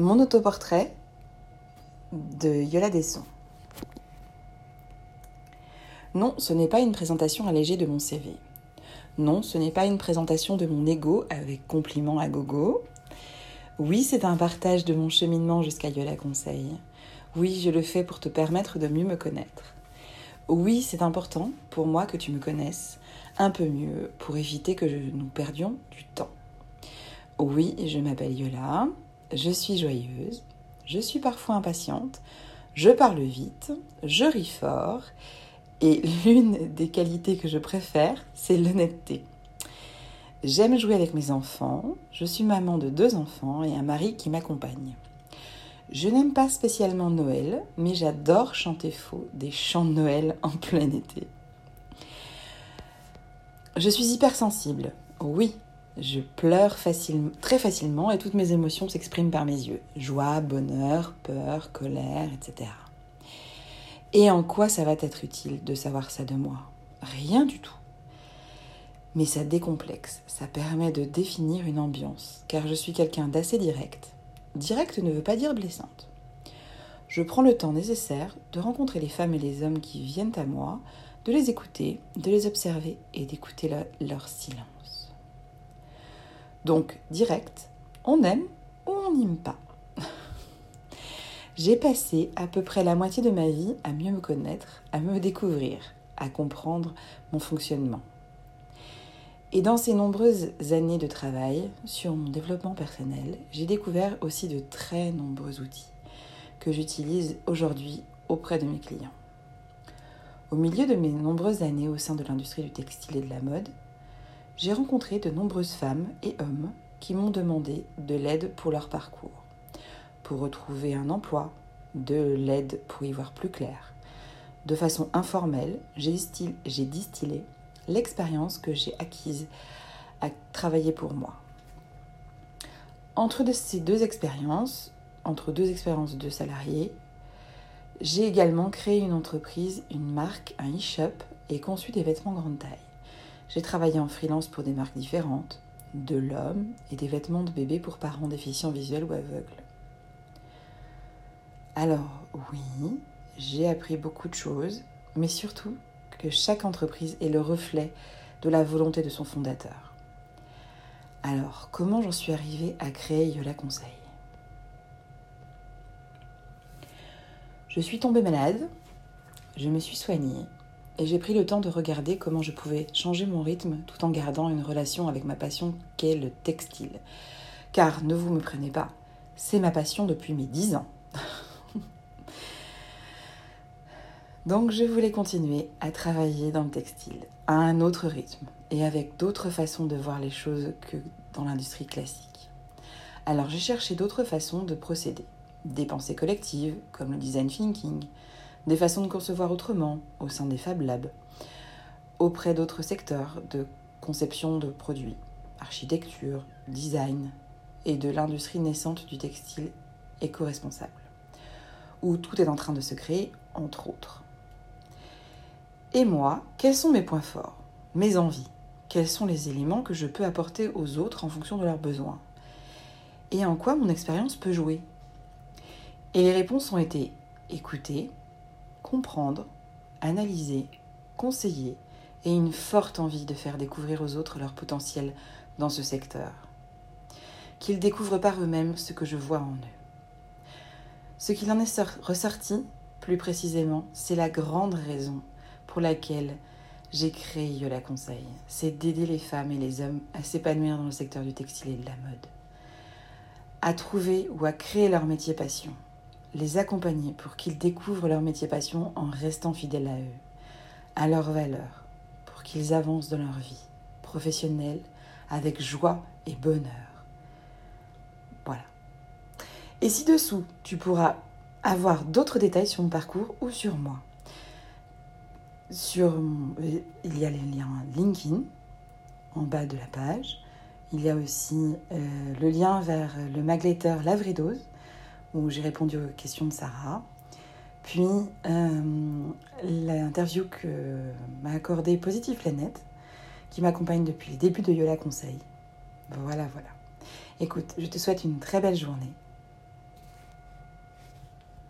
Mon autoportrait de Yola Desson. Non, ce n'est pas une présentation allégée de mon CV. Non, ce n'est pas une présentation de mon ego avec compliments à gogo. Oui, c'est un partage de mon cheminement jusqu'à Yola Conseil. Oui, je le fais pour te permettre de mieux me connaître. Oui, c'est important pour moi que tu me connaisses un peu mieux pour éviter que nous perdions du temps. Oui, je m'appelle Yola, je suis joyeuse, je suis parfois impatiente, je parle vite, je ris fort, et l'une des qualités que je préfère, c'est l'honnêteté. J'aime jouer avec mes enfants, je suis maman de deux enfants et un mari qui m'accompagne. Je n'aime pas spécialement Noël, mais j'adore chanter faux des chants de Noël en plein été. Je suis hypersensible, oui, je pleure très facilement et toutes mes émotions s'expriment par mes yeux. Joie, bonheur, peur, colère, etc. Et en quoi ça va être utile de savoir ça de moi? Rien du tout. Mais ça décomplexe, ça permet de définir une ambiance, car je suis quelqu'un d'assez direct. Direct ne veut pas dire blessante. Je prends le temps nécessaire de rencontrer les femmes et les hommes qui viennent à moi, de les écouter, de les observer et d'écouter leur silence. Donc, direct, on aime ou on n'aime pas. J'ai passé à peu près la moitié de ma vie à mieux me connaître, à me découvrir, à comprendre mon fonctionnement. Et dans ces nombreuses années de travail sur mon développement personnel, j'ai découvert aussi de très nombreux outils que j'utilise aujourd'hui auprès de mes clients. Au milieu de mes nombreuses années au sein de l'industrie du textile et de la mode, j'ai rencontré de nombreuses femmes et hommes qui m'ont demandé de l'aide pour leur parcours, pour retrouver un emploi, de l'aide pour y voir plus clair. De façon informelle, j'ai distillé, l'expérience que j'ai acquise à travailler pour moi. Entre ces deux expériences, entre deux expériences de salariés, j'ai également créé une entreprise, une marque, un e-shop et conçu des vêtements grande taille. J'ai travaillé en freelance pour des marques différentes, de l'homme et des vêtements de bébé pour parents déficients visuels ou aveugles. Alors oui, j'ai appris beaucoup de choses, mais surtout que chaque entreprise est le reflet de la volonté de son fondateur. Alors, comment j'en suis arrivée à créer Yola Conseil? Je suis tombée malade, je me suis soignée et j'ai pris le temps de regarder comment je pouvais changer mon rythme tout en gardant une relation avec ma passion qu'est le textile. Car ne vous me prenez pas, c'est ma passion depuis mes 10 ans. Donc je voulais continuer à travailler dans le textile, à un autre rythme et avec d'autres façons de voir les choses que dans l'industrie classique. Alors j'ai cherché d'autres façons de procéder, des pensées collectives comme le design thinking, des façons de concevoir autrement au sein des Fab Labs, auprès d'autres secteurs de conception de produits, architecture, design et de l'industrie naissante du textile éco-responsable, où tout est en train de se créer, entre autres. Et moi, quels sont mes points forts, mes envies? Quels sont les éléments que je peux apporter aux autres en fonction de leurs besoins? Et en quoi mon expérience peut jouer? Et les réponses ont été écouter, comprendre, analyser, conseiller et une forte envie de faire découvrir aux autres leur potentiel dans ce secteur. Qu'ils découvrent par eux-mêmes ce que je vois en eux. Ce qu'il en est ressorti, plus précisément, c'est la grande raison pour laquelle j'ai créé Yola Conseil. C'est d'aider les femmes et les hommes à s'épanouir dans le secteur du textile et de la mode. À trouver ou à créer leur métier passion les accompagner pour qu'ils découvrent leur métier passion en restant fidèles à eux, à leurs valeurs, pour qu'ils avancent dans leur vie professionnelle avec joie et bonheur. Voilà. Et ci-dessous, tu pourras avoir d'autres détails sur mon parcours ou sur moi. Sur, il y a les liens LinkedIn en bas de la page. Il y a aussi euh, le lien vers le magletter Lavridose où j'ai répondu aux questions de Sarah. Puis euh, l'interview que m'a accordée Positive Planète, qui m'accompagne depuis le début de Yola Conseil. Voilà, voilà. Écoute, je te souhaite une très belle journée